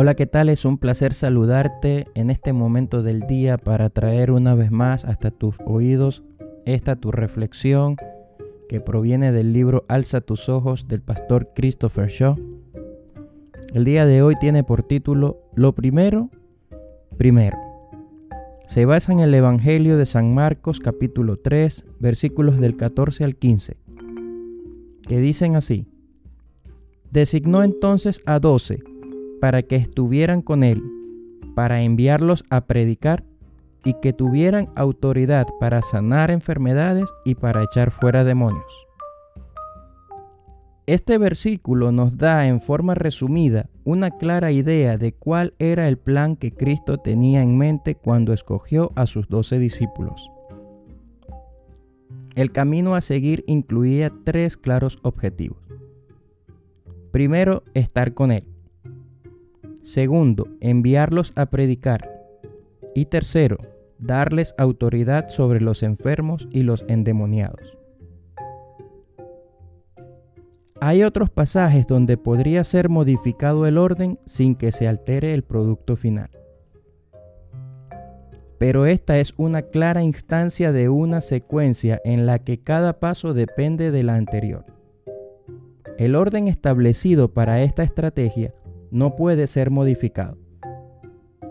Hola, ¿qué tal? Es un placer saludarte en este momento del día para traer una vez más hasta tus oídos esta tu reflexión que proviene del libro Alza tus ojos del pastor Christopher Shaw. El día de hoy tiene por título Lo primero, primero. Se basa en el Evangelio de San Marcos capítulo 3 versículos del 14 al 15, que dicen así. Designó entonces a doce para que estuvieran con él, para enviarlos a predicar y que tuvieran autoridad para sanar enfermedades y para echar fuera demonios. Este versículo nos da en forma resumida una clara idea de cuál era el plan que Cristo tenía en mente cuando escogió a sus doce discípulos. El camino a seguir incluía tres claros objetivos. Primero, estar con Él. Segundo, enviarlos a predicar. Y tercero, darles autoridad sobre los enfermos y los endemoniados. Hay otros pasajes donde podría ser modificado el orden sin que se altere el producto final. Pero esta es una clara instancia de una secuencia en la que cada paso depende de la anterior. El orden establecido para esta estrategia no puede ser modificado.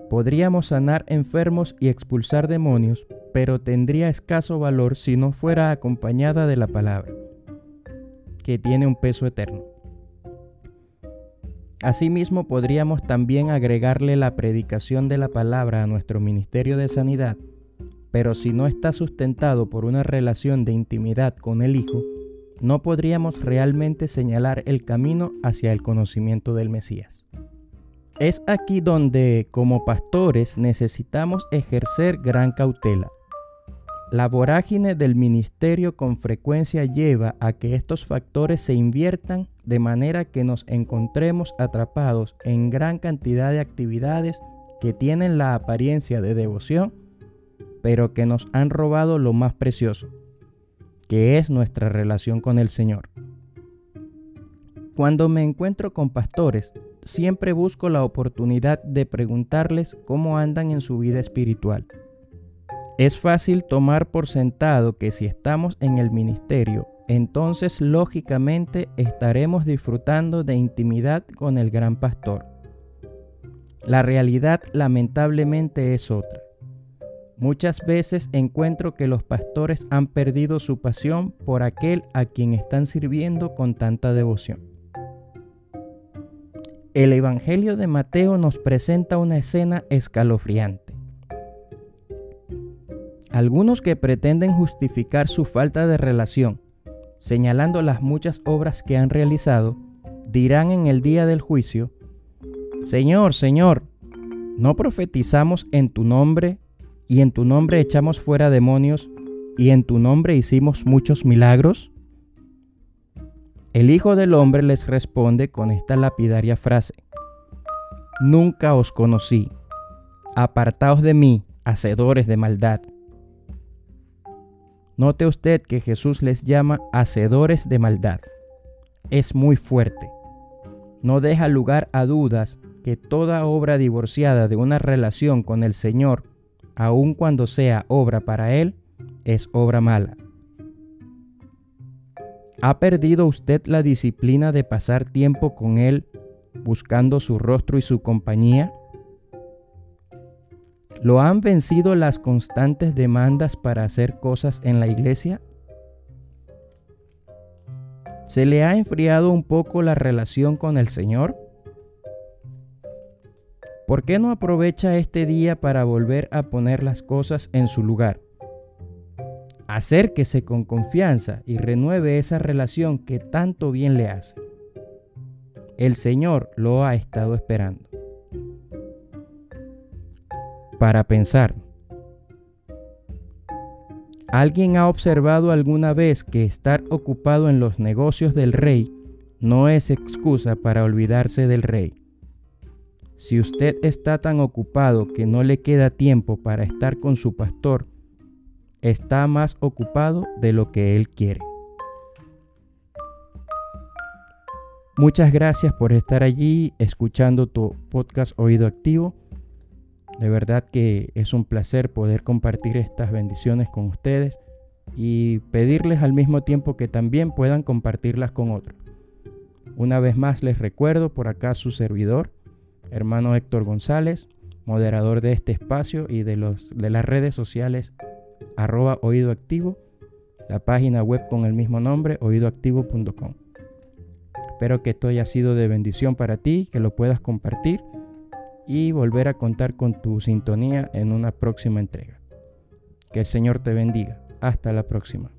Podríamos sanar enfermos y expulsar demonios, pero tendría escaso valor si no fuera acompañada de la palabra, que tiene un peso eterno. Asimismo, podríamos también agregarle la predicación de la palabra a nuestro ministerio de sanidad, pero si no está sustentado por una relación de intimidad con el Hijo, no podríamos realmente señalar el camino hacia el conocimiento del Mesías. Es aquí donde, como pastores, necesitamos ejercer gran cautela. La vorágine del ministerio con frecuencia lleva a que estos factores se inviertan de manera que nos encontremos atrapados en gran cantidad de actividades que tienen la apariencia de devoción, pero que nos han robado lo más precioso, que es nuestra relación con el Señor. Cuando me encuentro con pastores, siempre busco la oportunidad de preguntarles cómo andan en su vida espiritual. Es fácil tomar por sentado que si estamos en el ministerio, entonces lógicamente estaremos disfrutando de intimidad con el gran pastor. La realidad lamentablemente es otra. Muchas veces encuentro que los pastores han perdido su pasión por aquel a quien están sirviendo con tanta devoción. El Evangelio de Mateo nos presenta una escena escalofriante. Algunos que pretenden justificar su falta de relación, señalando las muchas obras que han realizado, dirán en el día del juicio, Señor, Señor, ¿no profetizamos en tu nombre y en tu nombre echamos fuera demonios y en tu nombre hicimos muchos milagros? El Hijo del Hombre les responde con esta lapidaria frase. Nunca os conocí. Apartaos de mí, hacedores de maldad. Note usted que Jesús les llama hacedores de maldad. Es muy fuerte. No deja lugar a dudas que toda obra divorciada de una relación con el Señor, aun cuando sea obra para Él, es obra mala. ¿Ha perdido usted la disciplina de pasar tiempo con Él buscando su rostro y su compañía? ¿Lo han vencido las constantes demandas para hacer cosas en la iglesia? ¿Se le ha enfriado un poco la relación con el Señor? ¿Por qué no aprovecha este día para volver a poner las cosas en su lugar? acérquese con confianza y renueve esa relación que tanto bien le hace. El Señor lo ha estado esperando. Para pensar. ¿Alguien ha observado alguna vez que estar ocupado en los negocios del rey no es excusa para olvidarse del rey? Si usted está tan ocupado que no le queda tiempo para estar con su pastor, está más ocupado de lo que él quiere. Muchas gracias por estar allí escuchando tu podcast Oído Activo. De verdad que es un placer poder compartir estas bendiciones con ustedes y pedirles al mismo tiempo que también puedan compartirlas con otros. Una vez más les recuerdo por acá su servidor, hermano Héctor González, moderador de este espacio y de, las redes sociales arroba oído activo, la página web con el mismo nombre, oídoactivo.com. Espero que esto haya sido de bendición para ti, que lo puedas compartir y volver a contar con tu sintonía en una próxima entrega. Que el Señor te bendiga. Hasta la próxima.